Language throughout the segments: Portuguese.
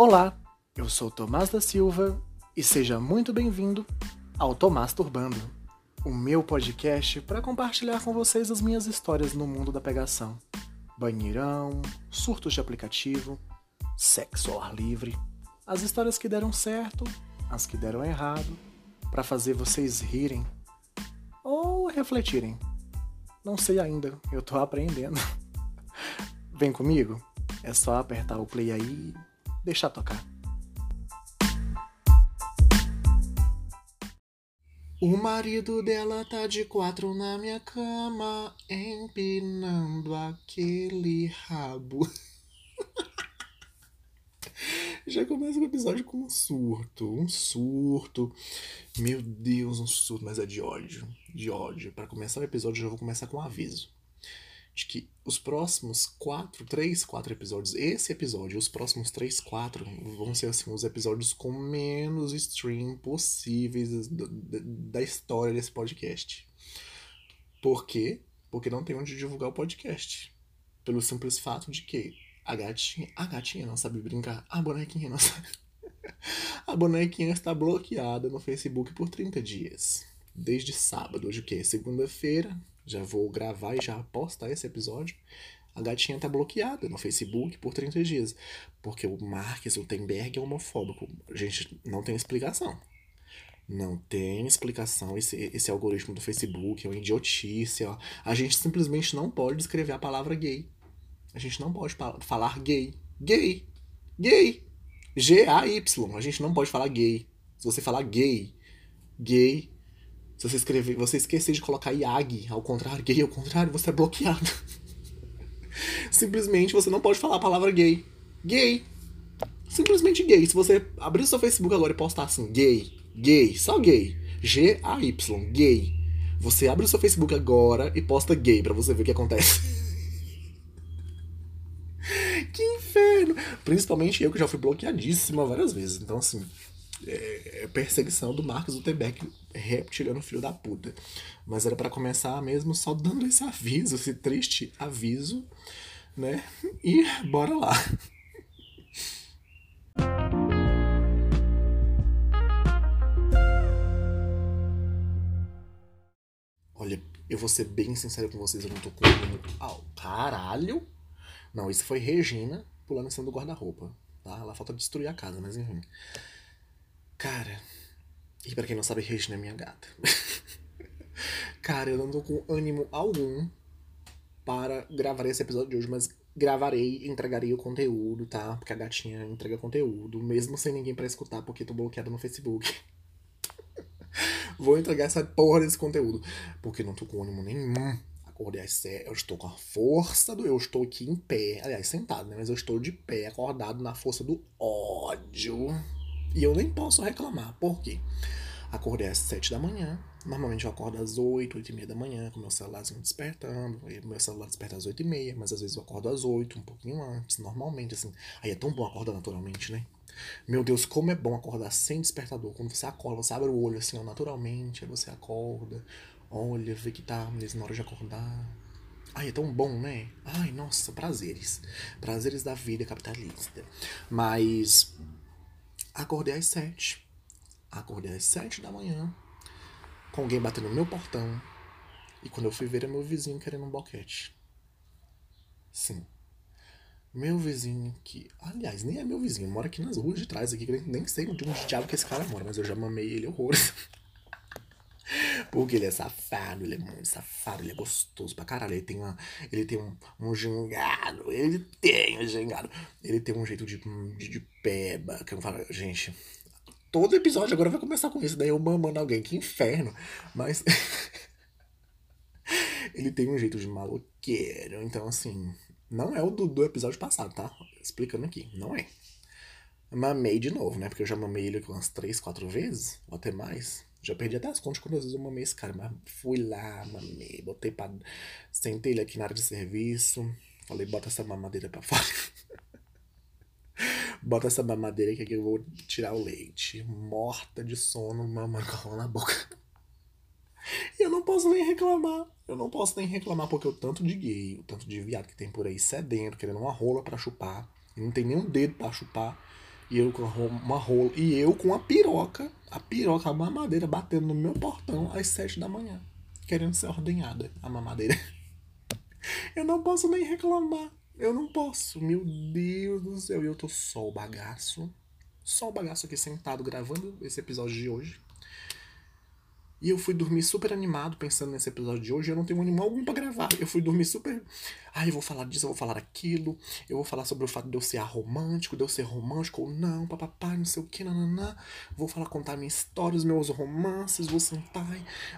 Olá, eu sou Tomás da Silva e seja muito bem-vindo ao Tomás Turbando, o meu podcast para compartilhar com vocês as minhas histórias no mundo da pegação. Banheirão, surtos de aplicativo, sexo ao ar livre, as histórias que deram certo, as que deram errado, para fazer vocês rirem ou refletirem. Não sei ainda, eu tô aprendendo. Vem comigo? É só apertar o play aí deixar tocar. O marido dela tá de quatro na minha cama, empinando aquele rabo. Já começa o episódio com um surto, um surto. Meu Deus, um surto, mas é de ódio, de ódio. Para começar o episódio, já vou começar com um aviso de que os próximos quatro, três, quatro episódios, esse episódio, os próximos três, quatro, vão ser assim os episódios com menos stream possíveis da história desse podcast. Por quê? Porque não tem onde divulgar o podcast. Pelo simples fato de que a gatinha, a gatinha não sabe brincar, a bonequinha não sabe. a bonequinha está bloqueada no Facebook por 30 dias. Desde sábado, hoje o quê? Segunda-feira, já vou gravar e já postar esse episódio. A gatinha tá bloqueada no Facebook por 30 dias. Porque o Mark Zuckerberg é homofóbico. Gente, não tem explicação. Não tem explicação. Esse, esse algoritmo do Facebook é uma idiotice. Ó. A gente simplesmente não pode escrever a palavra gay. A gente não pode falar gay. Gay. Gay. G-A-Y. A gente não pode falar gay. Se você falar gay, gay se você escrever, você esquecer de colocar IAG ao contrário, gay ao contrário, você é bloqueado. Simplesmente você não pode falar a palavra gay. Gay. Simplesmente gay. Se você abrir o seu Facebook agora e postar assim, gay, gay, só gay, G-A-Y, gay. Você abre o seu Facebook agora e posta gay para você ver o que acontece. que inferno! Principalmente eu que já fui bloqueadíssima várias vezes. Então, assim, é, é perseguição do Marcos Zuckerberg reptiliano filho da puta. Mas era para começar mesmo só dando esse aviso, esse triste aviso, né? E bora lá. Olha, eu vou ser bem sincero com vocês, eu não tô com oh, caralho! Não, isso foi Regina pulando em cima do guarda-roupa. Tá? Ela falta destruir a casa, mas enfim. Cara, e para quem não sabe, Regina é minha gata. Cara, eu não tô com ânimo algum para gravar esse episódio de hoje, mas gravarei entregarei o conteúdo, tá? Porque a gatinha entrega conteúdo, mesmo sem ninguém para escutar, porque tô bloqueado no Facebook. Vou entregar essa porra desse conteúdo, porque não tô com ânimo nenhum. Acordei às eu estou com a força do. Eu estou aqui em pé, aliás, sentado, né? Mas eu estou de pé, acordado na força do ódio e eu nem posso reclamar. Por quê? Acordei às 7 da manhã. Normalmente eu acordo às 8, 8 e meia da manhã, com meu celularzinho despertando. Meu celular desperta às 8 e meia, mas às vezes eu acordo às 8, um pouquinho antes, normalmente, assim. Aí é tão bom acordar naturalmente, né? Meu Deus, como é bom acordar sem despertador. Quando você acorda, você abre o olho assim, ó, naturalmente, aí você acorda, olha, vê que tá mesmo na hora de acordar. Ai, é tão bom, né? Ai, nossa, prazeres. Prazeres da vida capitalista. Mas Acordei às sete. Acordei às sete da manhã, com alguém batendo no meu portão. E quando eu fui ver, é meu vizinho querendo um boquete. Sim. Meu vizinho que. Aliás, nem é meu vizinho, mora aqui nas ruas de trás, aqui, nem sei onde, diabo que esse cara mora, mas eu já mamei ele horrores. Porque ele é safado, ele é muito safado, ele é gostoso pra caralho. Ele tem, uma, ele tem um, um gingado, ele tem um gingado. Ele tem um jeito de, de, de peba, que eu falo, gente, todo episódio agora vai começar com isso, daí eu mamando alguém, que inferno. Mas ele tem um jeito de maloqueiro, então assim, não é o do, do episódio passado, tá? Explicando aqui, não é. Mamei de novo, né? Porque eu já mamei ele umas três, quatro vezes, ou até mais. Já perdi até as contas quantas vezes eu mamei esse cara, mas fui lá, mamei, botei pra. Sentei ele aqui na área de serviço. Falei, bota essa mamadeira pra fora. bota essa mamadeira aqui que eu vou tirar o leite. Morta de sono, mamando com na boca. E eu não posso nem reclamar. Eu não posso nem reclamar porque o tanto de gay, o tanto de viado que tem por aí sedento, querendo uma rola para chupar, e não tem nenhum dedo para chupar. E eu com uma rola. E eu com a piroca, a piroca, a mamadeira batendo no meu portão às sete da manhã. Querendo ser ordenhada, a mamadeira. Eu não posso nem reclamar. Eu não posso. Meu Deus do céu. E eu tô só o bagaço. Só o bagaço aqui sentado gravando esse episódio de hoje. E eu fui dormir super animado pensando nesse episódio de hoje. Eu não tenho ânimo algum pra gravar. Eu fui dormir super. Ah, eu vou falar disso, eu vou falar aquilo. Eu vou falar sobre o fato de eu ser romântico, de eu ser romântico ou não, papapá, não sei o que, nananã. Vou falar, contar minha história, os meus romances, vou sentar.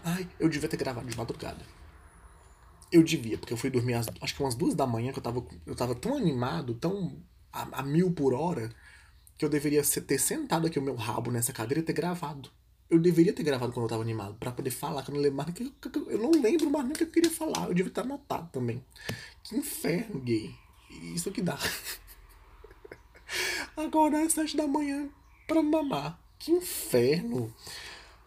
Ai, eu devia ter gravado de madrugada. Eu devia, porque eu fui dormir às, acho que umas duas da manhã, que eu tava, eu tava tão animado, tão a, a mil por hora, que eu deveria ter sentado aqui o meu rabo nessa cadeira e ter gravado. Eu deveria ter gravado quando eu tava animado, para poder falar, que eu não lembro mais que, eu não lembro mais nem o que eu queria falar. Eu devia estar anotado também. Que inferno, gay. Isso que dá. Agora às sete da manhã pra mamar. Que inferno.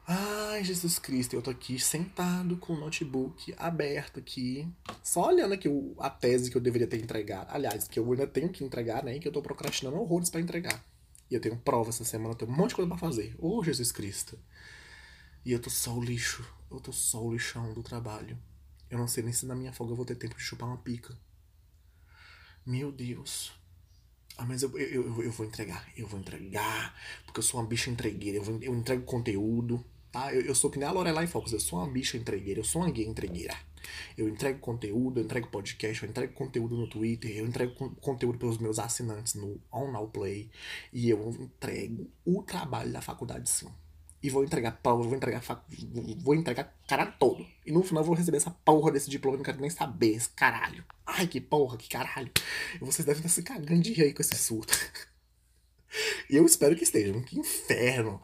Ai, Jesus Cristo, eu tô aqui sentado com o notebook aberto aqui, só olhando aqui o, a tese que eu deveria ter entregado. Aliás, que eu ainda tenho que entregar, né? Que eu tô procrastinando horrores para entregar. E eu tenho prova essa semana, eu tenho um monte de coisa pra fazer. Ô, oh, Jesus Cristo. E eu tô só o lixo. Eu tô só o lixão do trabalho. Eu não sei nem se na minha folga eu vou ter tempo de chupar uma pica. Meu Deus. Ah, mas eu, eu, eu, eu vou entregar. Eu vou entregar. Porque eu sou uma bicha entregueira. Eu, vou, eu entrego conteúdo. Tá? Eu, eu sou que nem a Lorelai Fox. Eu sou uma bicha entregueira. Eu sou uma gay entregueira. Eu entrego conteúdo, eu entrego podcast, eu entrego conteúdo no Twitter, eu entrego conteúdo pelos meus assinantes no On Now Play. E eu entrego o trabalho da faculdade sim e vou entregar prova, vou entregar vou entregar cara todo. E no final eu vou receber essa porra desse diploma, não quero nem saber, esse caralho. Ai, que porra, que caralho. E vocês devem estar se cagando de rir aí com esse surto. e eu espero que estejam, que inferno.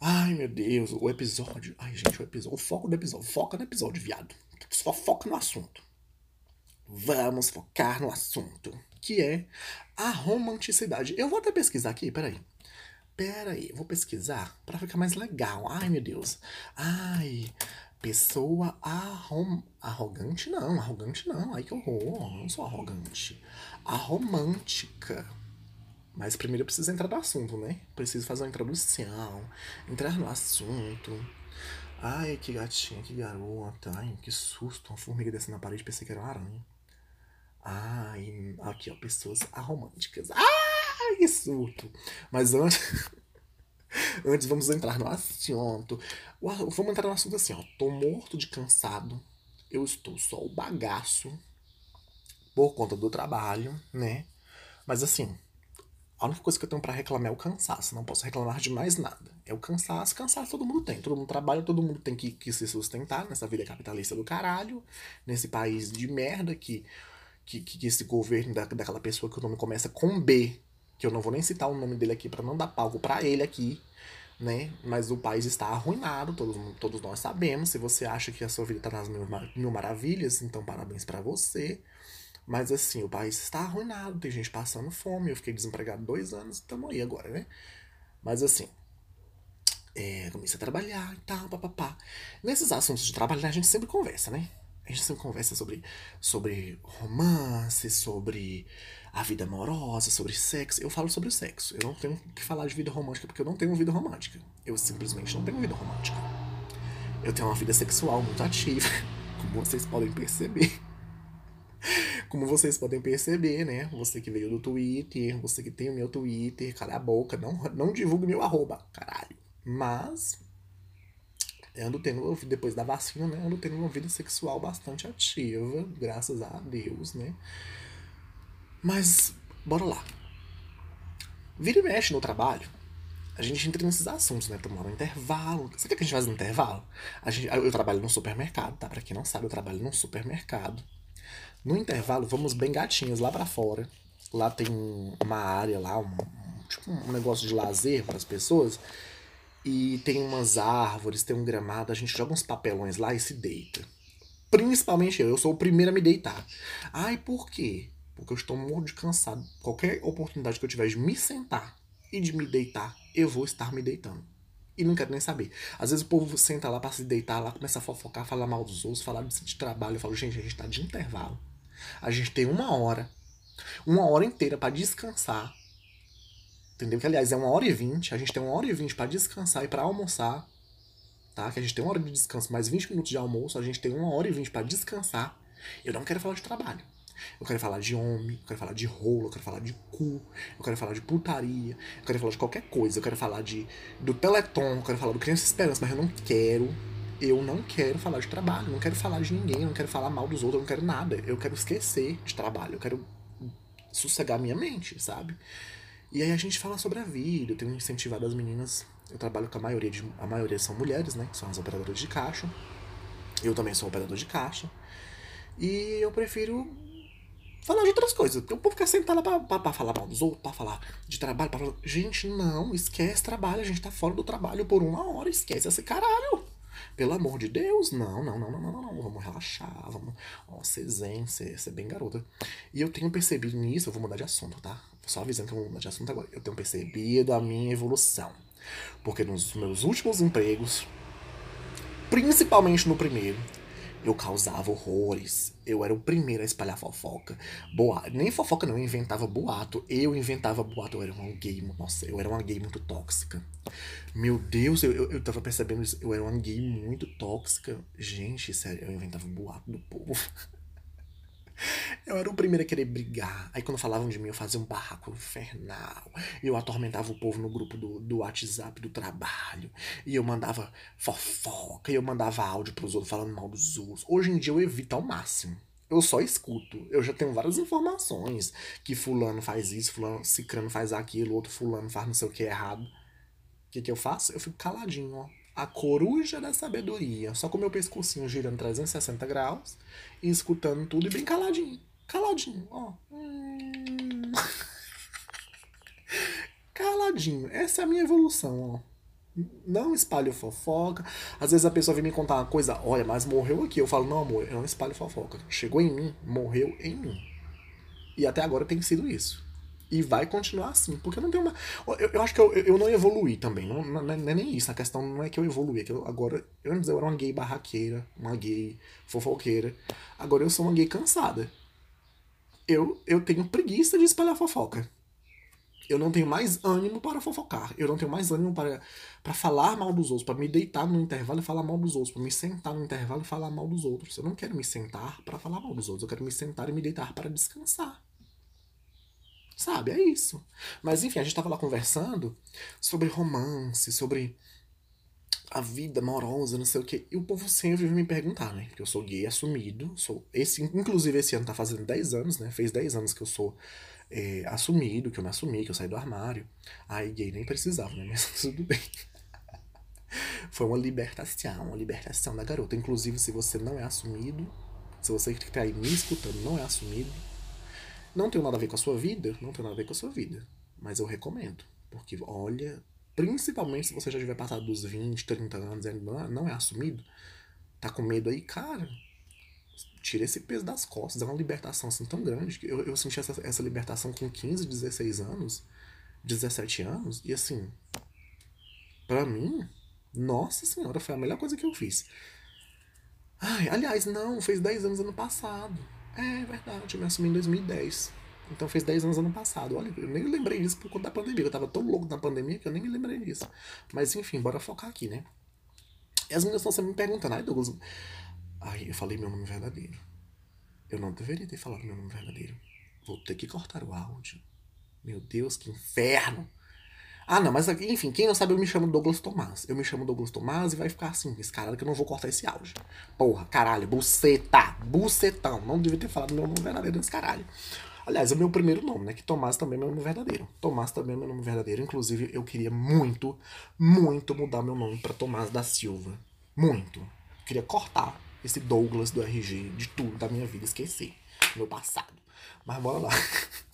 Ai, meu Deus, o episódio. Ai, gente, o episódio. O foco do episódio. Foca no episódio, viado. Só foca no assunto. Vamos focar no assunto. Que é a romanticidade. Eu vou até pesquisar aqui, peraí. Pera aí, vou pesquisar para ficar mais legal. Ai, meu Deus. Ai, pessoa arrom... arrogante não, arrogante não. Ai, que horror. Não sou arrogante. Aromântica. Mas primeiro eu preciso entrar no assunto, né? Preciso fazer uma introdução, entrar no assunto. Ai, que gatinha, que garota. Ai, que susto. Uma formiga descendo na parede, pensei que era uma aranha. Ai, aqui, ó, pessoas aromânticas. Ai! Ai, que surto. Mas antes. antes vamos entrar no assunto. Vamos entrar no assunto assim, ó. Tô morto de cansado. Eu estou só o bagaço. Por conta do trabalho, né? Mas assim, a única coisa que eu tenho para reclamar é o cansaço. Não posso reclamar de mais nada. É o cansaço. Cansaço todo mundo tem. Todo mundo trabalha, todo mundo tem que, que se sustentar nessa vida capitalista do caralho. Nesse país de merda que, que, que esse governo da, daquela pessoa que o nome começa com B que eu não vou nem citar o nome dele aqui para não dar palco para ele aqui, né? Mas o país está arruinado, todos, todos nós sabemos. Se você acha que a sua vida está nas mil, mil maravilhas, então parabéns para você. Mas assim, o país está arruinado, tem gente passando fome. Eu fiquei desempregado dois anos, estamos aí agora, né? Mas assim, é, comecei a trabalhar e tal, papapá. Nesses assuntos de trabalho a gente sempre conversa, né? A gente sempre conversa sobre, sobre romance, sobre a vida amorosa, sobre sexo. Eu falo sobre o sexo. Eu não tenho que falar de vida romântica porque eu não tenho vida romântica. Eu simplesmente não tenho vida romântica. Eu tenho uma vida sexual muito ativa, como vocês podem perceber. Como vocês podem perceber, né? Você que veio do Twitter, você que tem o meu Twitter, cala a boca, não, não divulgue meu arroba, caralho. Mas ando tendo, depois da vacina, né? Ando tendo uma vida sexual bastante ativa, graças a Deus, né? Mas, bora lá. Vira e mexe no trabalho. A gente entra nesses assuntos, né? Tomar um intervalo. Sabe o que a gente faz no intervalo? A gente, eu trabalho no supermercado, tá? Pra quem não sabe, eu trabalho num supermercado. No intervalo, vamos bem gatinhos lá para fora. Lá tem uma área lá, um, tipo um negócio de lazer para as pessoas. E tem umas árvores, tem um gramado, a gente joga uns papelões lá e se deita. Principalmente eu, eu sou o primeiro a me deitar. Ai, por quê? Porque eu estou morto de cansado. Qualquer oportunidade que eu tiver de me sentar e de me deitar, eu vou estar me deitando. E não quero nem saber. Às vezes o povo senta lá para se deitar, lá começa a fofocar, falar mal dos outros, falar de trabalho. Eu falo, gente, a gente tá de intervalo. A gente tem uma hora, uma hora inteira para descansar. Entendeu? Que, aliás, é uma hora e vinte. A gente tem uma hora e vinte para descansar e para almoçar. Tá? Que a gente tem uma hora de descanso, mais 20 minutos de almoço. A gente tem uma hora e vinte para descansar. Eu não quero falar de trabalho. Eu quero falar de homem, eu quero falar de rolo, eu quero falar de cu, eu quero falar de putaria, eu quero falar de qualquer coisa, eu quero falar de do Teleton, eu quero falar do Criança Esperança, mas eu não quero, eu não quero falar de trabalho, eu não quero falar de ninguém, eu não quero falar mal dos outros, eu não quero nada. Eu quero esquecer de trabalho, eu quero sossegar minha mente, sabe? E aí a gente fala sobre a vida, eu tenho incentivado as meninas, eu trabalho com a maioria, de, a maioria são mulheres, né? Que são as operadoras de caixa. Eu também sou operador de caixa. E eu prefiro falar de outras coisas. Porque o povo quer sentar lá pra, pra, falar mal dos outros, pra falar de trabalho, pra falar... Gente, não, esquece trabalho, a gente tá fora do trabalho por uma hora, esquece esse caralho. Pelo amor de Deus, não, não, não, não, não, não, vamos relaxar, vamos, ó, ser zen, ser, ser bem garota. E eu tenho percebido nisso, eu vou mudar de assunto, tá? Só avisando que eu vou mudar de assunto agora. Eu tenho percebido a minha evolução. Porque nos meus últimos empregos, principalmente no primeiro, eu causava horrores. Eu era o primeiro a espalhar fofoca. Boa, nem fofoca não, eu inventava boato. Eu inventava boato, eu era uma gay, nossa, eu era uma gay muito tóxica. Meu Deus, eu, eu, eu tava percebendo isso, eu era uma gay muito tóxica. Gente, sério, eu inventava boato do povo. Eu era o primeiro a querer brigar. Aí quando falavam de mim, eu fazia um barraco infernal. Eu atormentava o povo no grupo do, do WhatsApp do trabalho. E eu mandava fofoca. E eu mandava áudio pros outros falando mal dos outros. Hoje em dia eu evito ao máximo. Eu só escuto. Eu já tenho várias informações. Que fulano faz isso, fulano, cicrano faz aquilo, outro fulano faz não sei o que errado. O que, que eu faço? Eu fico caladinho, ó a coruja da sabedoria, só com meu pescocinho girando 360 graus e escutando tudo e bem caladinho. Caladinho, ó. Hum. Caladinho. Essa é a minha evolução, ó. Não espalho fofoca. Às vezes a pessoa vem me contar uma coisa, olha, mas morreu aqui. Eu falo, não, amor, eu não espalho fofoca. Chegou em mim, morreu em mim. E até agora tem sido isso. E vai continuar assim, porque eu não tenho uma. Eu, eu acho que eu, eu não evoluí também. Não, não, não, é nem isso. A questão não é que eu evoluí. É que eu, agora, eu antes eu era uma gay barraqueira, uma gay fofoqueira. Agora eu sou uma gay cansada. Eu, eu tenho preguiça de espalhar fofoca. Eu não tenho mais ânimo para fofocar. Eu não tenho mais ânimo para, para falar mal dos outros, para me deitar no intervalo e falar mal dos outros, para me sentar no intervalo e falar mal dos outros. Eu não quero me sentar para falar mal dos outros. Eu quero me sentar e me deitar para descansar. Sabe? É isso. Mas enfim, a gente tava lá conversando sobre romance, sobre a vida amorosa, não sei o que. E o povo sempre me perguntar, né? Porque eu sou gay assumido. Sou esse, inclusive, esse ano tá fazendo 10 anos, né? Fez 10 anos que eu sou é, assumido, que eu me assumi, que eu saí do armário. Aí gay nem precisava, né? Mas tudo bem. Foi uma libertação, uma libertação da garota. Inclusive, se você não é assumido, se você que tá aí me escutando não é assumido, não tem nada a ver com a sua vida? Não tem nada a ver com a sua vida. Mas eu recomendo. Porque, olha, principalmente se você já tiver passado dos 20, 30 anos e ainda não é assumido, tá com medo aí, cara, tira esse peso das costas. É uma libertação assim tão grande. Eu, eu senti essa, essa libertação com 15, 16 anos, 17 anos, e assim, para mim, nossa senhora, foi a melhor coisa que eu fiz. Ai, aliás, não, fez 10 anos ano passado. É verdade, eu me assumi em 2010. Então fez 10 anos ano passado. Olha, eu nem lembrei disso por conta da pandemia. Eu tava tão louco na pandemia que eu nem me lembrei disso. Mas enfim, bora focar aqui, né? E as meninas estão sempre me perguntando, ai Douglas. Ai, eu falei meu nome verdadeiro. Eu não deveria ter falado meu nome verdadeiro. Vou ter que cortar o áudio. Meu Deus, que inferno! Ah, não, mas enfim, quem não sabe, eu me chamo Douglas Tomás. Eu me chamo Douglas Tomás e vai ficar assim, escalado que eu não vou cortar esse áudio. Porra, caralho, buceta, bucetão. Não devia ter falado meu nome verdadeiro nesse caralho. Aliás, é o meu primeiro nome, né? Que Tomás também é meu nome verdadeiro. Tomás também é meu nome verdadeiro. Inclusive, eu queria muito, muito mudar meu nome para Tomás da Silva. Muito. Eu queria cortar esse Douglas do RG de tudo da minha vida, esquecer meu passado. Mas bora lá.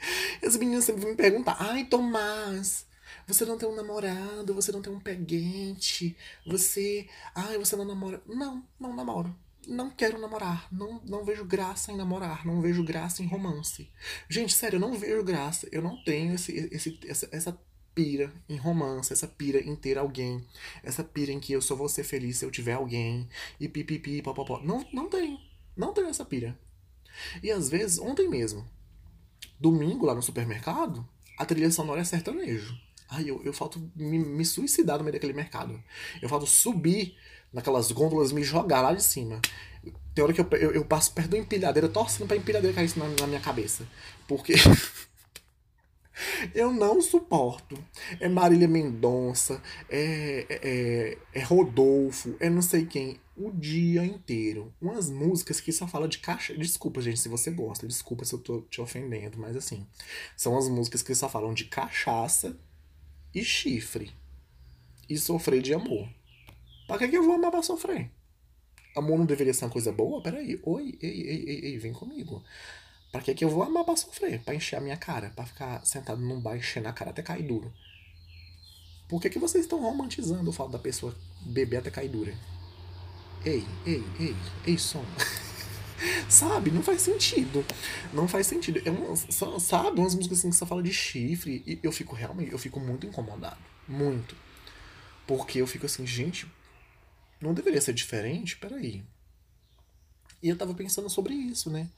As meninas sempre me perguntar, ai, Tomás, você não tem um namorado, você não tem um peguente, você. Ai, você não namora. Não, não namoro. Não quero namorar. Não, não vejo graça em namorar. Não vejo graça em romance. Gente, sério, eu não vejo graça. Eu não tenho esse, esse, essa, essa pira em romance, essa pira em ter alguém, essa pira em que eu só vou ser feliz se eu tiver alguém, e pipipi, popopó. Não, não tenho. Não tenho essa pira. E às vezes, ontem mesmo, domingo lá no supermercado, a trilha sonora é sertanejo. Ai, eu, eu falto me, me suicidar no meio daquele mercado. Eu falto subir naquelas gôndolas, me jogar lá de cima. Tem hora que eu, eu, eu passo perto da empilhadeira, torcendo pra empilhadeira cair na, na minha cabeça. Porque. Eu não suporto. É Marília Mendonça, é, é, é, Rodolfo, é não sei quem. O dia inteiro. Umas músicas que só falam de caixa. Desculpa, gente, se você gosta. Desculpa se eu tô te ofendendo, mas assim. São as músicas que só falam de cachaça e chifre. E sofrer de amor. Pra que, que eu vou amar pra sofrer? Amor não deveria ser uma coisa boa? Peraí. Oi, ei, ei, ei, ei, vem comigo. Pra que, que eu vou amar pra sofrer? Pra encher a minha cara? Pra ficar sentado num bar enchendo a cara até cair duro? Por que, que vocês estão romantizando o fato da pessoa beber até cair dura? Ei, ei, ei, ei, som. sabe? Não faz sentido. Não faz sentido. É uma, sabe? Umas músicas assim que só fala de chifre. E eu fico realmente, eu fico muito incomodado. Muito. Porque eu fico assim, gente, não deveria ser diferente? Peraí. E eu tava pensando sobre isso, né?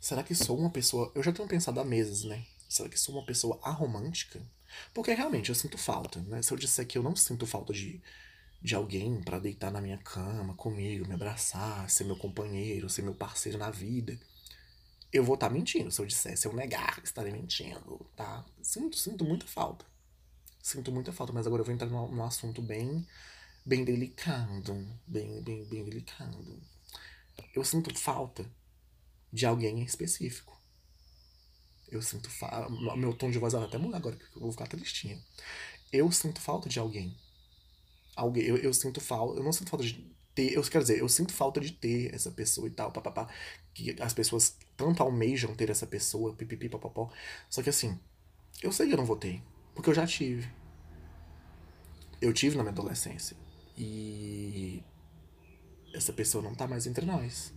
Será que sou uma pessoa. Eu já tenho pensado há meses, né? Será que sou uma pessoa aromântica? Porque realmente eu sinto falta, né? Se eu disser que eu não sinto falta de, de alguém para deitar na minha cama comigo, me abraçar, ser meu companheiro, ser meu parceiro na vida, eu vou estar tá mentindo. Se eu disser, se eu negar, estarei mentindo, tá? Sinto, sinto muita falta. Sinto muita falta, mas agora eu vou entrar num, num assunto bem bem delicado, bem, bem, bem delicado. Eu sinto falta de alguém em específico. Eu sinto falta. Meu tom de voz vai até mudar agora, porque eu vou ficar tristinha. Eu sinto falta de alguém. Alguém. Eu, eu sinto falta. Eu não sinto falta de ter. Eu quero dizer, eu sinto falta de ter essa pessoa e tal, papapá. Que as pessoas tanto almejam ter essa pessoa, pipipi, papapó. Só que assim, eu sei que eu não vou ter. Porque eu já tive. Eu tive na minha adolescência. E essa pessoa não tá mais entre nós.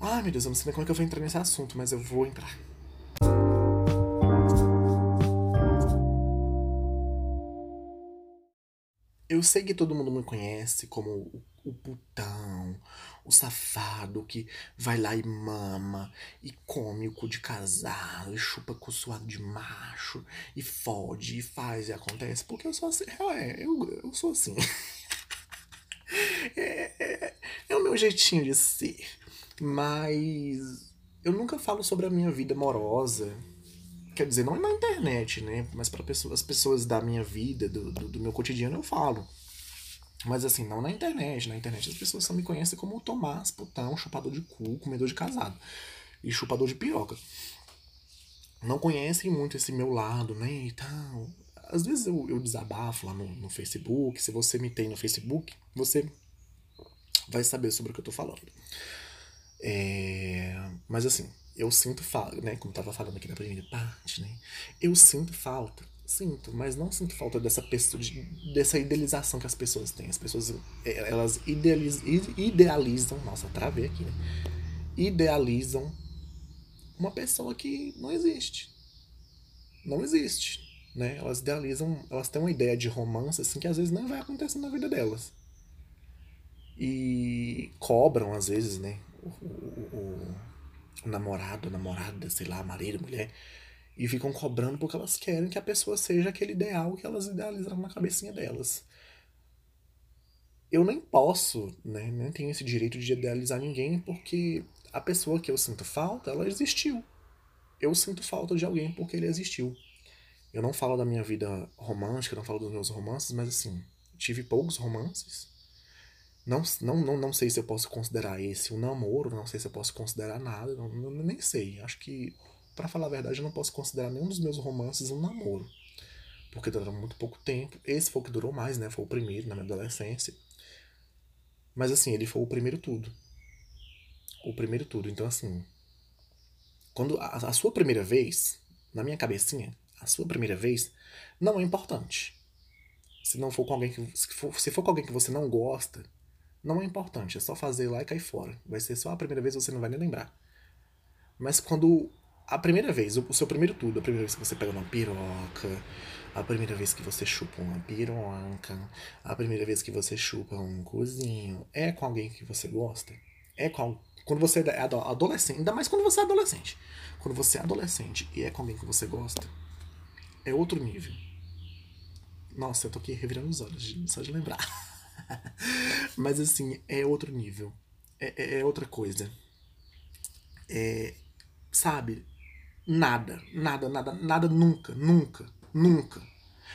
Ai, meu Deus, eu não sei nem como é que eu vou entrar nesse assunto, mas eu vou entrar. Sei que todo mundo me conhece como o, o putão, o safado que vai lá e mama, e come o cu de casal, e chupa cu suado de macho, e fode, e faz, e acontece, porque eu sou assim. É, eu, eu sou assim. é, é, é o meu jeitinho de ser. Mas eu nunca falo sobre a minha vida amorosa. Quer dizer, não na internet, né? Mas para as pessoas da minha vida, do, do, do meu cotidiano, eu falo. Mas assim, não na internet. Na internet as pessoas só me conhecem como Tomás, putão, chupador de cu, comedor de casado. E chupador de piroca. Não conhecem muito esse meu lado, né? E tal. Às vezes eu, eu desabafo lá no, no Facebook. Se você me tem no Facebook, você vai saber sobre o que eu tô falando. É... Mas assim, eu sinto falta, né? Como tava falando aqui na primeira parte, né? Eu sinto falta Sinto, mas não sinto falta dessa pessoa, de, dessa idealização que as pessoas têm. As pessoas, elas idealizam, idealizam nossa, travei aqui, né? Idealizam uma pessoa que não existe. Não existe, né? Elas idealizam, elas têm uma ideia de romance, assim, que às vezes não vai acontecer na vida delas. E cobram, às vezes, né? O, o, o namorado, namorada, sei lá, marido, mulher e ficam cobrando porque elas querem que a pessoa seja aquele ideal que elas idealizaram na cabecinha delas. Eu nem posso, né? Nem tenho esse direito de idealizar ninguém porque a pessoa que eu sinto falta, ela existiu. Eu sinto falta de alguém porque ele existiu. Eu não falo da minha vida romântica, não falo dos meus romances, mas assim, tive poucos romances. Não, não, não, não sei se eu posso considerar esse um namoro, não sei se eu posso considerar nada, não, nem sei. Acho que para falar a verdade, eu não posso considerar nenhum dos meus romances um namoro. Porque durou muito pouco tempo. Esse foi o que durou mais, né? Foi o primeiro na minha adolescência. Mas assim, ele foi o primeiro tudo. O primeiro tudo. Então, assim. Quando a, a sua primeira vez, na minha cabecinha, a sua primeira vez não é importante. Se não for com alguém que. Se for, se for com alguém que você não gosta, não é importante. É só fazer lá e cair fora. Vai ser só a primeira vez, você não vai nem lembrar. Mas quando a primeira vez, o seu primeiro tudo, a primeira vez que você pega uma piroca, a primeira vez que você chupa uma piroca, a primeira vez que você chupa um cozinho, é com alguém que você gosta? É com, Quando você é adolescente, ainda mais quando você é adolescente. Quando você é adolescente e é com alguém que você gosta, é outro nível. Nossa, eu tô aqui revirando os olhos, só de lembrar. Mas assim, é outro nível. É, é, é outra coisa. É, sabe? Nada, nada, nada, nada nunca, nunca, nunca.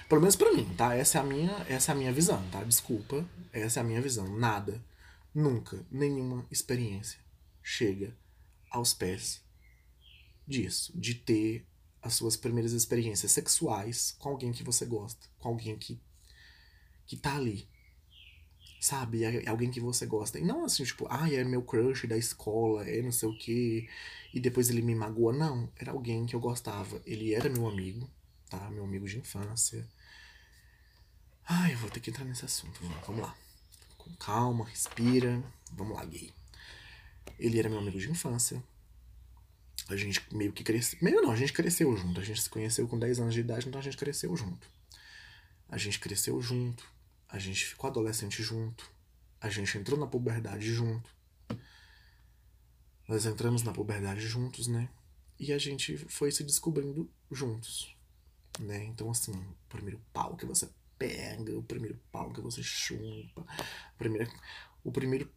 Pelo menos pra mim, tá? Essa é a minha, essa é a minha visão, tá? Desculpa, essa é a minha visão. Nada, nunca, nenhuma experiência chega aos pés disso, de ter as suas primeiras experiências sexuais com alguém que você gosta, com alguém que que tá ali. Sabe? É alguém que você gosta. E não assim, tipo, ah, é meu crush da escola, é não sei o quê, e depois ele me magoa. Não, era alguém que eu gostava. Ele era meu amigo, tá? Meu amigo de infância. Ai, eu vou ter que entrar nesse assunto. Vamos lá. Com calma, respira. Vamos lá, gay. Ele era meu amigo de infância. A gente meio que cresceu. Meio não, a gente cresceu junto. A gente se conheceu com 10 anos de idade, então a gente cresceu junto. A gente cresceu junto. A gente ficou adolescente junto. A gente entrou na puberdade junto. Nós entramos na puberdade juntos, né? E a gente foi se descobrindo juntos, né? Então, assim, o primeiro pau que você pega, o primeiro pau que você chupa, o primeiro. O primeiro.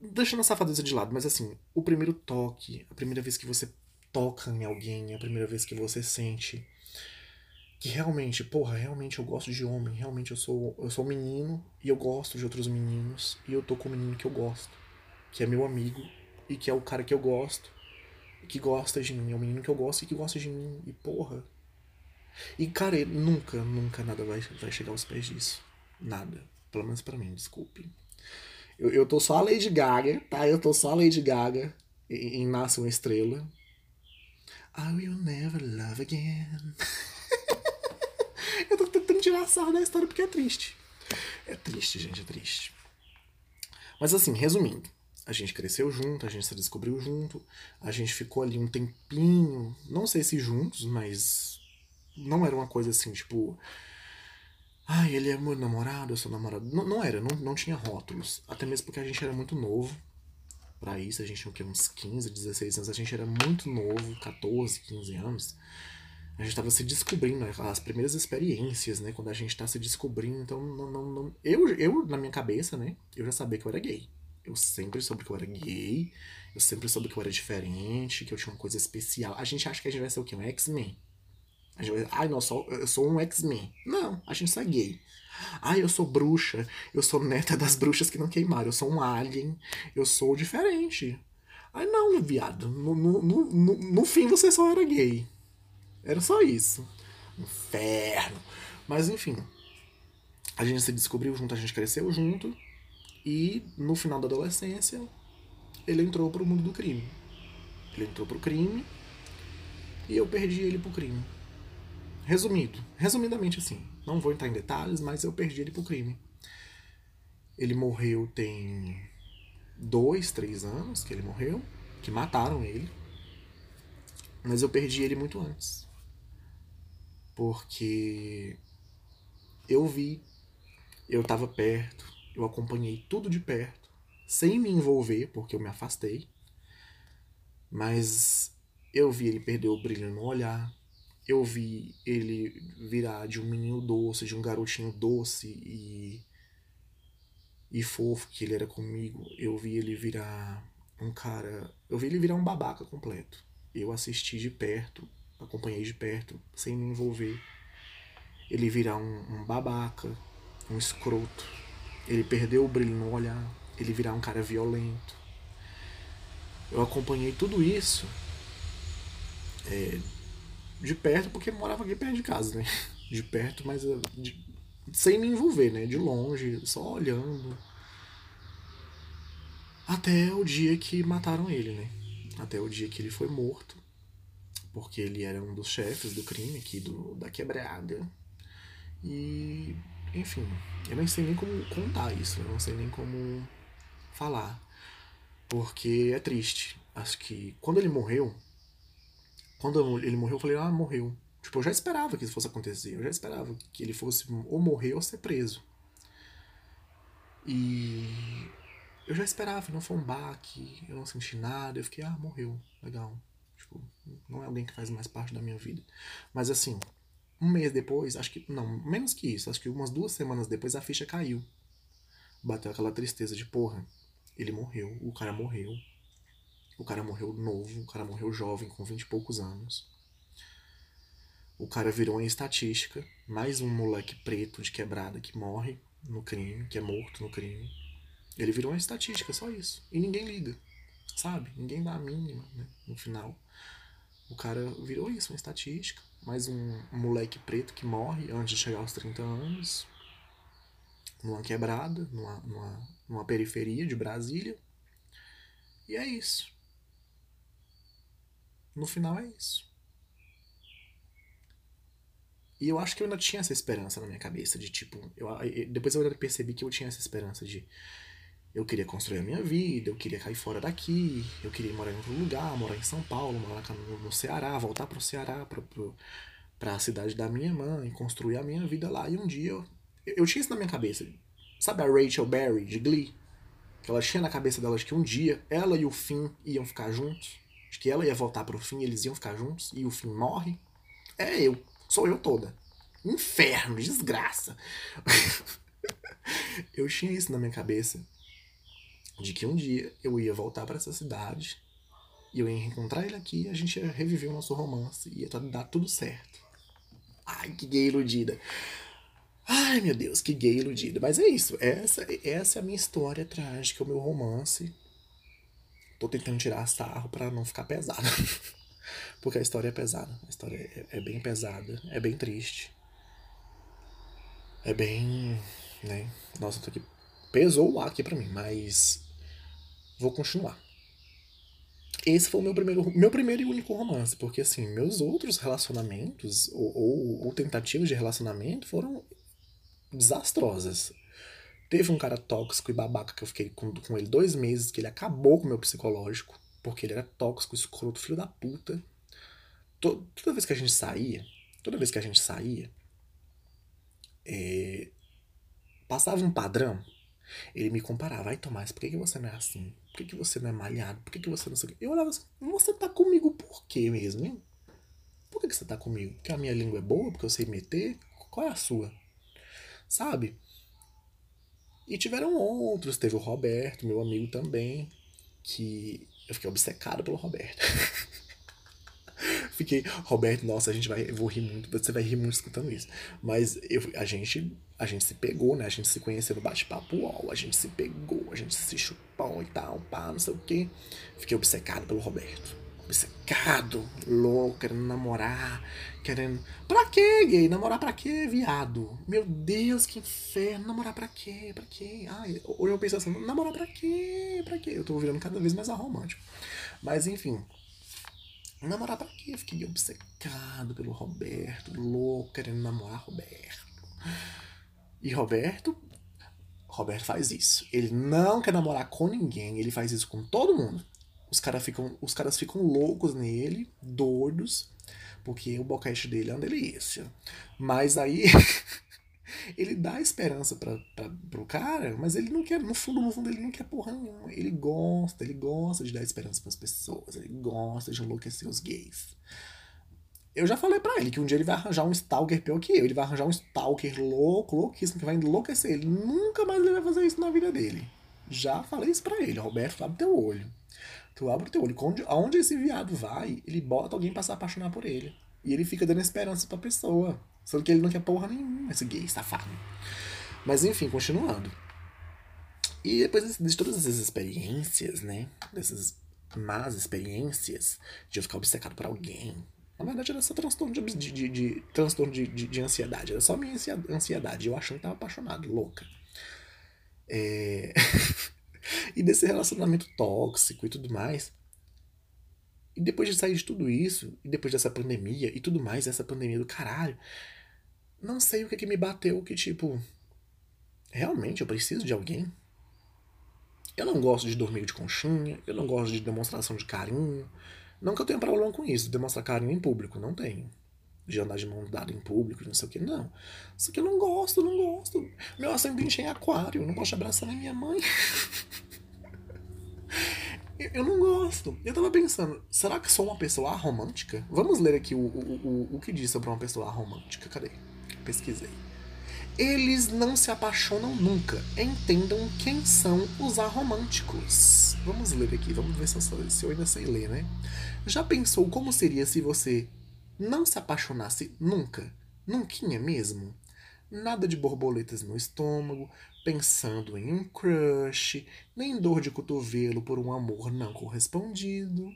Deixando a safadeza de lado, mas assim, o primeiro toque, a primeira vez que você toca em alguém, a primeira vez que você sente que realmente, porra, realmente eu gosto de homem, realmente eu sou eu sou menino e eu gosto de outros meninos e eu tô com o menino que eu gosto, que é meu amigo e que é o cara que eu gosto, que gosta de mim, é o menino que eu gosto e que gosta de mim e porra. E cara, nunca, nunca nada vai vai chegar aos pés disso. Nada, pelo menos para mim, desculpe. Eu, eu tô só a Lady Gaga, tá? Eu tô só a Lady Gaga em, em Nasce uma Estrela. I will never love again. tentando tirar sarro da história porque é triste. É triste, gente, é triste. Mas assim, resumindo, a gente cresceu junto, a gente se descobriu junto, a gente ficou ali um tempinho, não sei se juntos, mas não era uma coisa assim, tipo, ai, ele é meu namorado, eu sou namorado. Não, não era, não, não tinha rótulos. Até mesmo porque a gente era muito novo para isso, a gente tinha? Uns 15, 16 anos, a gente era muito novo, 14, 15 anos. A gente estava se descobrindo, né? as primeiras experiências, né? Quando a gente está se descobrindo, então não, não, não, Eu, eu, na minha cabeça, né? Eu já sabia que eu era gay. Eu sempre soube que eu era gay, eu sempre soube que eu era diferente, que eu tinha uma coisa especial. A gente acha que a gente vai ser o quê? Um X-Men. A gente vai, ai, não, só, eu sou um X-Men. Não, a gente só é gay. Ai, eu sou bruxa, eu sou neta das bruxas que não queimaram, eu sou um alien, eu sou diferente. Ai, não, viado, no, no, no, no fim você só era gay. Era só isso. Inferno. Mas enfim, a gente se descobriu junto, a gente cresceu junto, e no final da adolescência, ele entrou pro mundo do crime. Ele entrou pro crime, e eu perdi ele pro crime. Resumido, resumidamente assim, não vou entrar em detalhes, mas eu perdi ele pro crime. Ele morreu tem dois, três anos que ele morreu, que mataram ele. Mas eu perdi ele muito antes. Porque eu vi, eu tava perto, eu acompanhei tudo de perto, sem me envolver, porque eu me afastei. Mas eu vi ele perder o brilho no olhar, eu vi ele virar de um menino doce, de um garotinho doce e e fofo que ele era comigo. Eu vi ele virar um cara, eu vi ele virar um babaca completo. Eu assisti de perto, acompanhei de perto, sem me envolver. Ele virar um, um babaca, um escroto. Ele perdeu o brilho no olhar, ele virar um cara violento. Eu acompanhei tudo isso. É, de perto, porque morava aqui perto de casa, né? De perto, mas eh, de, sem me envolver, né? De longe, só olhando. Até o dia que mataram ele, né? Até o dia que ele foi morto. Porque ele era um dos chefes do crime aqui do, da quebrada. E, enfim, eu não sei nem como contar isso, eu não sei nem como falar. Porque é triste. Acho que quando ele morreu, quando ele morreu, eu falei, ah, morreu. Tipo, eu já esperava que isso fosse acontecer. Eu já esperava que ele fosse ou morrer ou ser preso. E eu já esperava, não foi um baque, eu não senti nada, eu fiquei, ah, morreu, legal. Tipo, não é alguém que faz mais parte da minha vida. Mas assim, um mês depois, acho que, não, menos que isso, acho que umas duas semanas depois a ficha caiu. Bateu aquela tristeza de, porra, ele morreu, o cara morreu. O cara morreu novo, o cara morreu jovem, com vinte e poucos anos. O cara virou em estatística, mais um moleque preto de quebrada que morre no crime, que é morto no crime. Ele virou uma estatística, só isso. E ninguém liga, sabe? Ninguém dá a mínima, né? No final. O cara virou isso, uma estatística. Mais um moleque preto que morre antes de chegar aos 30 anos. Numa quebrada, numa, numa, numa periferia de Brasília. E é isso. No final é isso. E eu acho que eu ainda tinha essa esperança na minha cabeça de tipo, eu, depois eu percebi que eu tinha essa esperança de eu queria construir a minha vida, eu queria cair fora daqui, eu queria morar em outro lugar, morar em São Paulo, morar no, Ceará, voltar pro Ceará, pro, pro, pra cidade da minha mãe, construir a minha vida lá. E um dia eu, eu tinha isso na minha cabeça. Sabe a Rachel Berry de Glee? Que ela tinha na cabeça dela de que um dia ela e o Finn iam ficar juntos, de que ela ia voltar pro Finn, eles iam ficar juntos, e o Finn morre. É eu. Sou eu toda. Inferno, desgraça. eu tinha isso na minha cabeça. De que um dia eu ia voltar para essa cidade e eu ia encontrar ele aqui a gente ia reviver o nosso romance. Ia dar tudo certo. Ai, que gay iludida. Ai, meu Deus, que gay iludida. Mas é isso. Essa, essa é a minha história trágica, o meu romance. Tô tentando tirar sarro para não ficar pesado. Porque a história é pesada. A história é, é bem pesada. É bem triste. É bem. Né? Nossa, tô aqui. Pesou o ar aqui pra mim, mas. Vou continuar. Esse foi o meu primeiro, meu primeiro e único romance, porque assim, meus outros relacionamentos ou, ou, ou tentativas de relacionamento foram desastrosas. Teve um cara tóxico e babaca que eu fiquei com, com ele dois meses, que ele acabou com o meu psicológico, porque ele era tóxico, escroto, filho da puta to, toda vez que a gente saía, toda vez que a gente saía, é, passava um padrão, ele me comparava, ai Tomás, por que, que você não é assim? Por que, que você não é malhado? Por que, que você não sei o Eu olhava assim, você tá comigo por quê mesmo, hein? Por que, que você tá comigo? Porque a minha língua é boa? Porque eu sei meter? Qual é a sua? Sabe? E tiveram outros, teve o Roberto, meu amigo também, que eu fiquei obcecado pelo Roberto. Fiquei, Roberto, nossa, a gente vai, eu vou rir muito, você vai rir muito escutando isso. Mas eu, a gente, a gente se pegou, né? A gente se conheceu no bate-papo a gente se pegou, a gente se chupou e tal, pá, não sei o quê. Fiquei obcecado pelo Roberto. Obcecado, louco, querendo namorar, querendo. Pra quê, gay? Namorar pra quê, viado? Meu Deus, que inferno. Namorar pra quê? Pra quê? Ai, hoje eu penso assim, namorar pra quê? Pra quê? Eu tô virando cada vez mais aromântico. Mas enfim, Namorar pra quê? Eu fiquei obcecado pelo Roberto, louco, querendo namorar Roberto. E Roberto. Roberto faz isso. Ele não quer namorar com ninguém, ele faz isso com todo mundo. Os, cara ficam, os caras ficam loucos nele, doidos, porque o boquete dele é uma delícia. Mas aí. ele dá esperança para pro cara, mas ele não quer, no fundo, no fundo, ele não quer porra nenhuma. Ele gosta, ele gosta de dar esperança para as pessoas, ele gosta de enlouquecer os gays. Eu já falei para ele que um dia ele vai arranjar um stalker pior que eu. Ele vai arranjar um stalker louco, louquíssimo, que vai enlouquecer ele. Nunca mais ele vai fazer isso na vida dele. Já falei isso pra ele, Roberto, abre teu olho. Tu abre teu olho. Onde, aonde esse viado vai, ele bota alguém pra se apaixonar por ele. E ele fica dando esperança pra pessoa. Sendo que ele não quer porra nenhuma, esse gay safado. Mas enfim, continuando. E depois de todas essas experiências, né? Dessas más experiências de eu ficar obcecado por alguém. Na verdade era só transtorno de, de, de, de transtorno de, de, de, ansiedade. Era só minha ansiedade. Eu achando que tava apaixonado, louca. É... e desse relacionamento tóxico e tudo mais. E depois de sair de tudo isso, e depois dessa pandemia e tudo mais, essa pandemia do caralho, não sei o que, que me bateu que, tipo, realmente eu preciso de alguém. Eu não gosto de dormir de conchinha, eu não gosto de demonstração de carinho. Não que eu tenha problema com isso, demonstrar carinho em público, não tenho. De andar de mão dada em público, não sei o que, não. Só que eu não gosto, não gosto. Meu ascendente é aquário, não gosto de abraçar nem minha mãe. Eu não gosto. Eu tava pensando, será que sou uma pessoa romântica? Vamos ler aqui o, o, o, o que diz sobre uma pessoa romântica. Cadê? Pesquisei. Eles não se apaixonam nunca. Entendam quem são os aromânticos. Vamos ler aqui, vamos ver se eu, se eu ainda sei ler, né? Já pensou como seria se você não se apaixonasse nunca? Nunca mesmo? Nada de borboletas no estômago, pensando em um crush, nem dor de cotovelo por um amor não correspondido.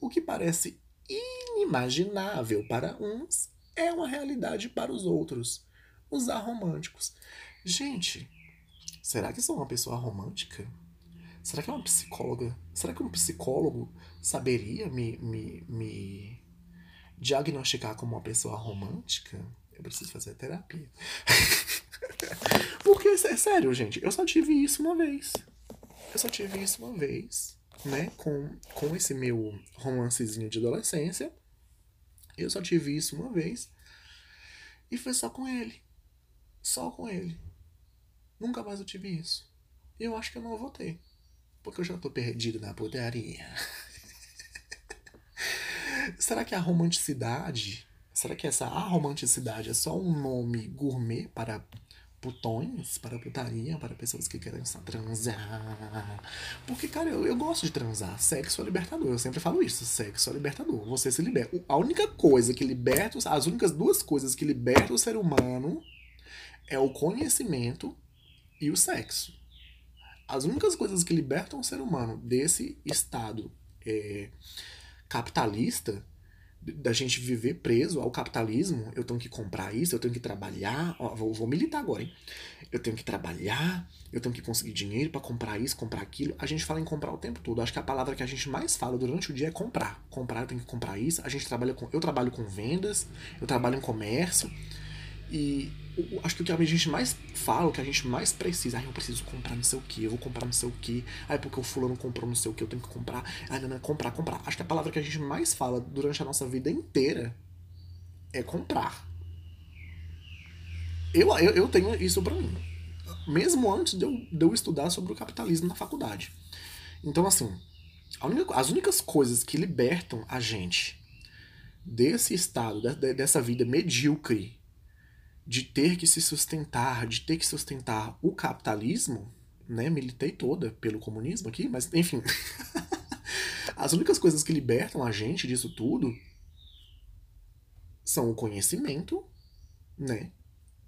O que parece inimaginável para uns é uma realidade para os outros, os aromânticos. Gente, será que sou uma pessoa romântica? Será que é uma psicóloga? Será que um psicólogo saberia me, me, me diagnosticar como uma pessoa romântica? Eu preciso fazer terapia. Porque, é sério, gente, eu só tive isso uma vez. Eu só tive isso uma vez, né? Com, com esse meu romancezinho de adolescência. Eu só tive isso uma vez. E foi só com ele. Só com ele. Nunca mais eu tive isso. Eu acho que eu não vou ter. Porque eu já tô perdido na putaria. Será que a romanticidade. Será que essa aromanticidade é só um nome gourmet para putões, para putaria, para pessoas que querem só transar. Porque, cara, eu, eu gosto de transar. Sexo é libertador. Eu sempre falo isso. Sexo é libertador. Você se liberta. A única coisa que liberta. As únicas duas coisas que libertam o ser humano é o conhecimento e o sexo. As únicas coisas que libertam o ser humano desse estado é, capitalista da gente viver preso ao capitalismo, eu tenho que comprar isso, eu tenho que trabalhar, ó, vou, vou militar agora, hein? Eu tenho que trabalhar, eu tenho que conseguir dinheiro para comprar isso, comprar aquilo. A gente fala em comprar o tempo todo. Acho que a palavra que a gente mais fala durante o dia é comprar. Comprar, eu tenho que comprar isso. A gente trabalha com, eu trabalho com vendas, eu trabalho em comércio. E acho que o que a gente mais fala, o que a gente mais precisa, ah, eu preciso comprar não sei o que, eu vou comprar não sei o que, ah, porque o fulano comprou não sei o que, eu tenho que comprar, ah, não, não, comprar, comprar. Acho que a palavra que a gente mais fala durante a nossa vida inteira é comprar. Eu, eu, eu tenho isso pra mim. Mesmo antes de eu, de eu estudar sobre o capitalismo na faculdade. Então, assim, única, as únicas coisas que libertam a gente desse estado, de, dessa vida medíocre de ter que se sustentar, de ter que sustentar o capitalismo, né? Militei toda pelo comunismo aqui, mas enfim. As únicas coisas que libertam a gente disso tudo são o conhecimento, né?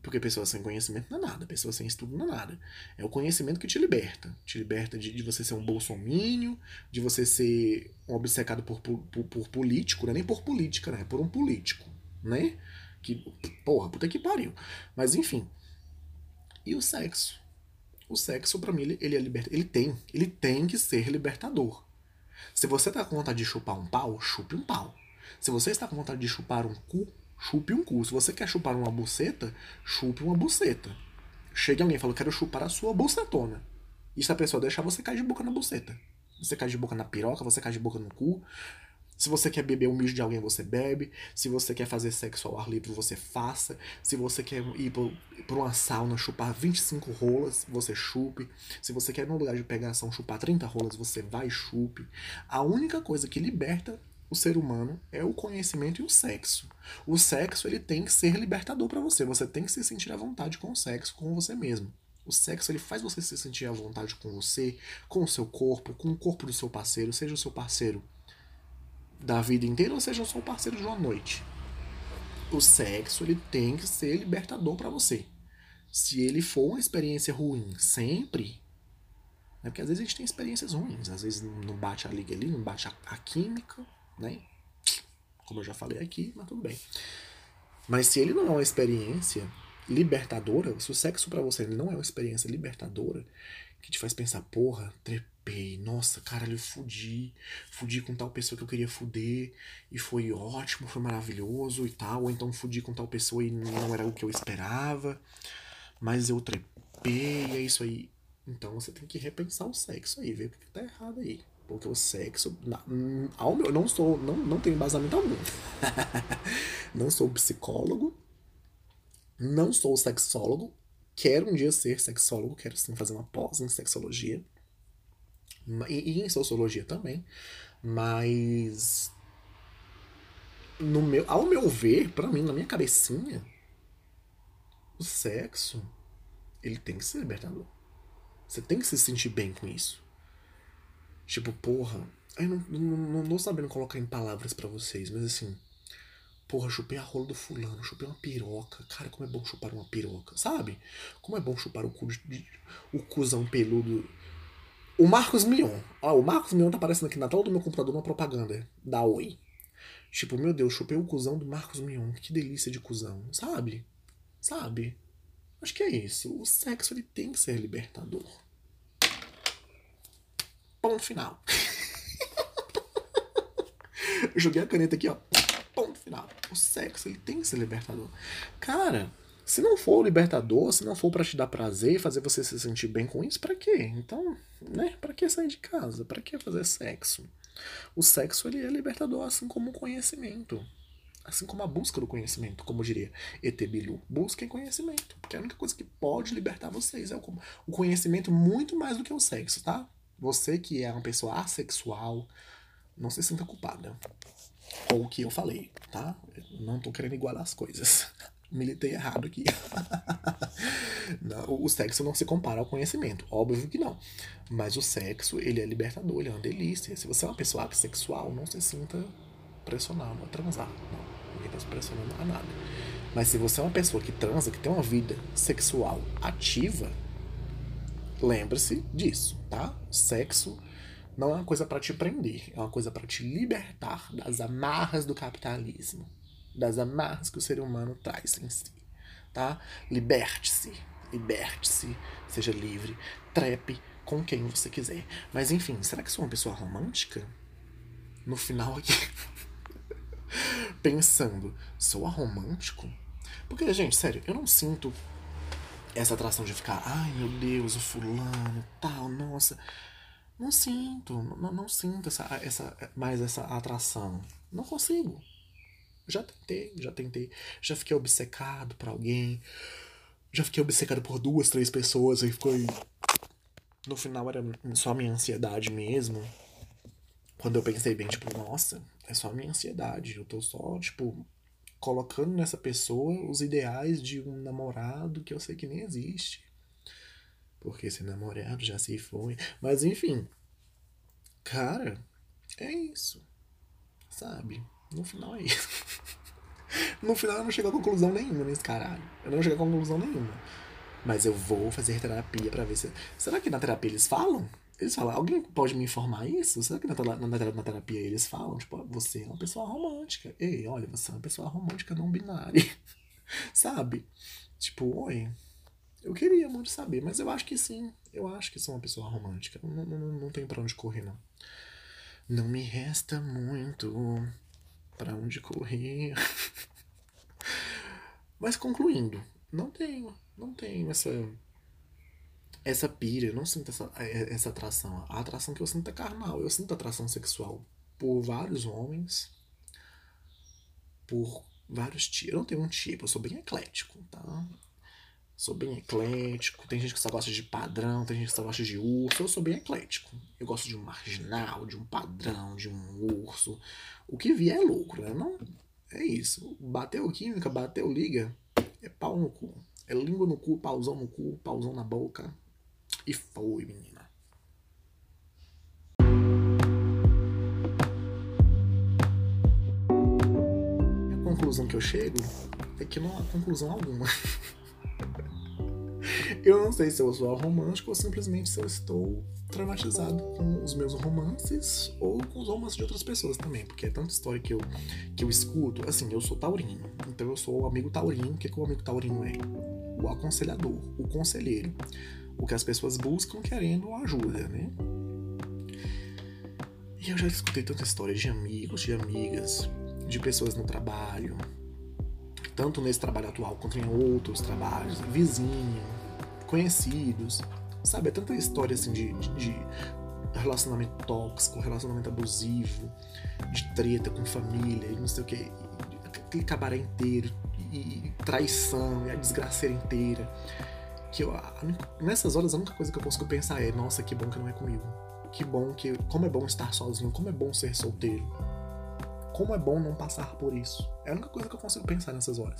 Porque pessoa sem conhecimento não é nada, pessoa sem estudo não é nada. É o conhecimento que te liberta. Te liberta de, de você ser um bolsomínio, de você ser um obcecado por, por, por, político, não é nem por política, né? Por um político, né? Que, porra, puta que pariu. Mas enfim. E o sexo? O sexo, para mim, ele, ele é liberta. Ele tem. Ele tem que ser libertador. Se você tá com vontade de chupar um pau, chupe um pau. Se você está com vontade de chupar um cu, chupe um cu. Se você quer chupar uma buceta, chupe uma buceta. Chega alguém e fala, quero chupar a sua bucetona. E se a pessoa deixar, você cai de boca na buceta. Você cai de boca na piroca, você cai de boca no cu. Se você quer beber o mijo de alguém, você bebe. Se você quer fazer sexo ao ar livre, você faça. Se você quer ir para uma sauna chupar 25 rolas, você chupe. Se você quer, no lugar de pegação, chupar 30 rolas, você vai e chupe. A única coisa que liberta o ser humano é o conhecimento e o sexo. O sexo ele tem que ser libertador para você. Você tem que se sentir à vontade com o sexo, com você mesmo. O sexo ele faz você se sentir à vontade com você, com o seu corpo, com o corpo do seu parceiro, seja o seu parceiro da vida inteira, ou seja, só o parceiro de uma noite. O sexo ele tem que ser libertador para você. Se ele for uma experiência ruim sempre, né? porque às vezes a gente tem experiências ruins, às vezes não bate a liga ali, não bate a, a química, né? Como eu já falei aqui, mas tudo bem. Mas se ele não é uma experiência libertadora, se o sexo para você não é uma experiência libertadora, que te faz pensar, porra, trepei, nossa, caralho, eu fudi, fudi com tal pessoa que eu queria fuder, e foi ótimo, foi maravilhoso e tal, ou então fudi com tal pessoa e não era o que eu esperava, mas eu trepei, é isso aí. Então você tem que repensar o sexo aí, ver o que tá errado aí. Porque o sexo, ao meu, não sou, não, não tenho embasamento algum. não sou psicólogo, não sou sexólogo, Quero um dia ser sexólogo, quero sim fazer uma pós em sexologia. E, e em sociologia também. Mas. No meu, ao meu ver, para mim, na minha cabecinha, o sexo ele tem que ser libertador. Você tem que se sentir bem com isso. Tipo, porra, eu não, não, não, não sabendo colocar em palavras para vocês, mas assim, porra, chupei a rola do fulano, chupei uma piroca. Cara, como é bom chupar uma piroca, sabe? Como é bom chupar o cu de, o cuzão peludo. O Marcos Mion. Ó, o Marcos Mion tá aparecendo aqui na tela do meu computador uma propaganda da Oi. Tipo, meu Deus, chupei o cuzão do Marcos Mion. Que delícia de cuzão, sabe? Sabe? Acho que é isso. O sexo ele tem que ser libertador. Ponto final. Joguei a caneta aqui, ó. Ponto final. O sexo ele tem que ser libertador. Cara, se não for libertador, se não for para te dar prazer, fazer você se sentir bem com isso, para quê? Então, né? Para que sair de casa? Para que fazer sexo? O sexo ele é libertador assim como o conhecimento. Assim como a busca do conhecimento, como diria Etebilu. Busquem conhecimento. Porque a única coisa que pode libertar vocês é o conhecimento muito mais do que o sexo, tá? Você que é uma pessoa assexual, não se sinta culpada. Com o que eu falei, tá? não tô querendo igualar as coisas. Militei errado aqui. não, o sexo não se compara ao conhecimento. Óbvio que não. Mas o sexo, ele é libertador, ele é uma delícia. Se você é uma pessoa assexual, não se sinta pressionado a transar. Não ninguém tá se pressionando a nada. Mas se você é uma pessoa que transa, que tem uma vida sexual ativa, lembre-se disso, tá? Sexo não é uma coisa para te prender, é uma coisa para te libertar das amarras do capitalismo, das amarras que o ser humano traz em si, tá? Liberte-se, liberte-se, seja livre, trepe com quem você quiser. Mas enfim, será que sou uma pessoa romântica? No final aqui pensando, sou romântico? Porque, gente, sério, eu não sinto essa atração de ficar, ai meu Deus, o fulano, tal, nossa. Não sinto, não, não sinto essa, essa, mais essa atração. Não consigo. Já tentei, já tentei. Já fiquei obcecado por alguém. Já fiquei obcecado por duas, três pessoas e ficou. No final era só minha ansiedade mesmo. Quando eu pensei bem, tipo, nossa, é só minha ansiedade. Eu tô só, tipo, colocando nessa pessoa os ideais de um namorado que eu sei que nem existe. Porque esse namorado já se foi. Mas enfim. Cara, é isso. Sabe? No final é isso. no final eu não chego a conclusão nenhuma nesse caralho. Eu não chego a conclusão nenhuma. Mas eu vou fazer terapia para ver se. Será que na terapia eles falam? Eles falam, alguém pode me informar isso? Será que na, na, na, terapia eles falam, tipo, você é uma pessoa romântica. Ei, olha, você é uma pessoa romântica não binária. Sabe? Tipo, oi. Eu queria muito saber, mas eu acho que sim. Eu acho que sou uma pessoa romântica. Não, não, não tem pra onde correr, não. Não me resta muito para onde correr. mas concluindo, não tenho. Não tenho essa essa pira, eu não sinto essa, essa atração. A atração que eu sinto é carnal. Eu sinto atração sexual por vários homens, por vários tipos. Eu não tenho um tipo, eu sou bem eclético, tá? Sou bem eclético. Tem gente que só gosta de padrão, tem gente que só gosta de urso. Eu sou bem eclético. Eu gosto de um marginal, de um padrão, de um urso. O que vier é lucro, né? Não, é isso. Bateu química, bateu liga, é pau no cu. É língua no cu, pauzão no cu, pauzão na boca. E foi, menina. a conclusão que eu chego é que não há conclusão alguma. eu não sei se eu sou romântico ou simplesmente se eu estou traumatizado com os meus romances ou com os romances de outras pessoas também, porque é tanta história que eu, que eu escuto. Assim, eu sou taurino, então eu sou o amigo taurino. O que, que o amigo taurino é? O aconselhador, o conselheiro o que as pessoas buscam querendo ajuda, né? E eu já escutei tanta história de amigos, de amigas, de pessoas no trabalho, tanto nesse trabalho atual quanto em outros trabalhos, vizinho, conhecidos, sabe? É tanta história assim de, de, de relacionamento tóxico, relacionamento abusivo, de treta com família, não sei o que, aquele cabaré inteiro, e traição, e a desgraceira inteira que eu, nessas horas a única coisa que eu consigo pensar é, nossa, que bom que não é comigo. que bom que. Como é bom estar sozinho, como é bom ser solteiro. Como é bom não passar por isso. É a única coisa que eu consigo pensar nessas horas.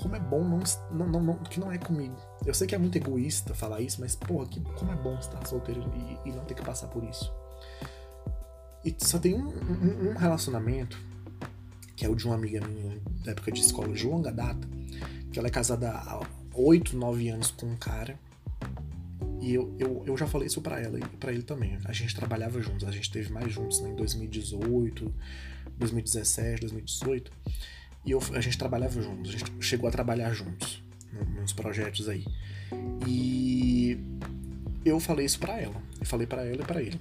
Como é bom não, não, não, não que não é comigo. Eu sei que é muito egoísta falar isso, mas, porra, que, como é bom estar solteiro e, e não ter que passar por isso. E só tem um, um, um, relacionamento, que é o de uma amiga minha da época de escola de longa data, que ela é casada há 8, 9 anos com um cara. E eu, eu, eu já falei isso para ela e para ele também. A gente trabalhava juntos, a gente teve mais juntos né, em 2018, 2017, 2018. E eu, a gente trabalhava juntos, a gente chegou a trabalhar juntos nos projetos aí. E eu falei isso para ela. Eu falei para ela e para ele.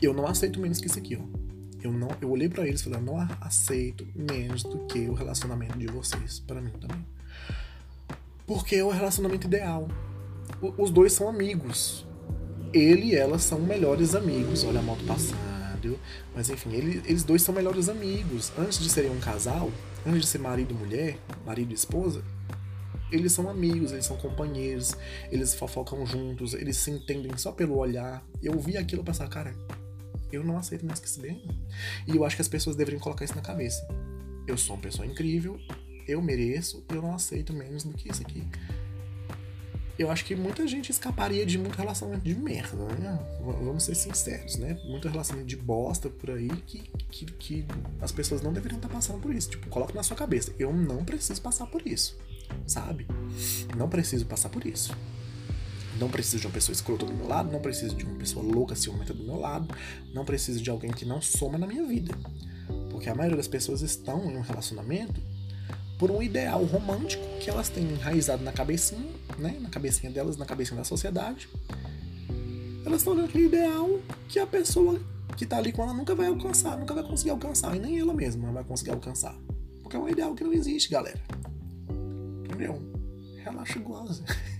Eu não aceito menos que isso aqui, ó. Eu não, eu olhei para eles e falei, eu não aceito menos do que o relacionamento de vocês para mim também. Porque é o relacionamento ideal. O, os dois são amigos. Ele e ela são melhores amigos. Olha a moto passando entendeu? Mas enfim, ele, eles dois são melhores amigos. Antes de serem um casal, antes de ser marido e mulher, marido e esposa, eles são amigos, eles são companheiros, eles fofocam juntos, eles se entendem só pelo olhar. Eu vi aquilo pensar, cara, eu não aceito mais que se. E eu acho que as pessoas deveriam colocar isso na cabeça. Eu sou uma pessoa incrível, eu mereço, eu não aceito menos do que isso aqui eu acho que muita gente escaparia de muito relacionamento de merda, né? Vamos ser sinceros, né? Muito relacionamento de bosta por aí que, que, que as pessoas não deveriam estar passando por isso. Tipo, coloca na sua cabeça, eu não preciso passar por isso, sabe? Não preciso passar por isso. Não preciso de uma pessoa escrota do meu lado, não preciso de uma pessoa louca, ciumenta do meu lado, não preciso de alguém que não soma na minha vida. Porque a maioria das pessoas estão em um relacionamento por um ideal romântico que elas têm enraizado na cabecinha, né? Na cabecinha delas, na cabecinha da sociedade. Elas estão naquele ideal que a pessoa que tá ali com ela nunca vai alcançar, nunca vai conseguir alcançar, e nem ela mesma vai conseguir alcançar. Porque é um ideal que não existe, galera. Entendeu? Relaxa igualzinho.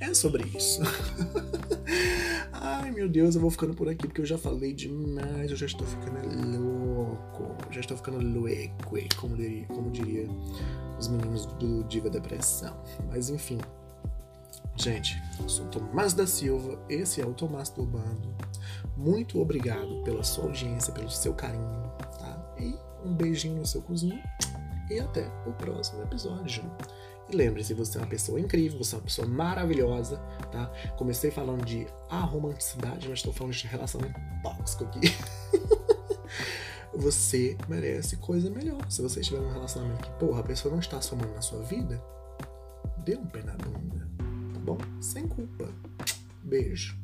É sobre isso. Ai meu Deus, eu vou ficando por aqui porque eu já falei demais, eu já estou ficando louco, já estou ficando louco, como diria, como diria os meninos do Diva Depressão. Mas enfim, gente, eu sou Tomás da Silva, esse é o Tomás do Bando. Muito obrigado pela sua audiência, pelo seu carinho, tá? E um beijinho no seu cozinho e até o próximo episódio. E lembre-se, você é uma pessoa incrível, você é uma pessoa maravilhosa, tá? Comecei falando de aromanticidade, mas estou falando de relacionamento tóxico aqui. você merece coisa melhor. Se você estiver num relacionamento que, porra, a pessoa não está somando na sua vida, dê um pé na bunda, tá bom? Sem culpa. Beijo.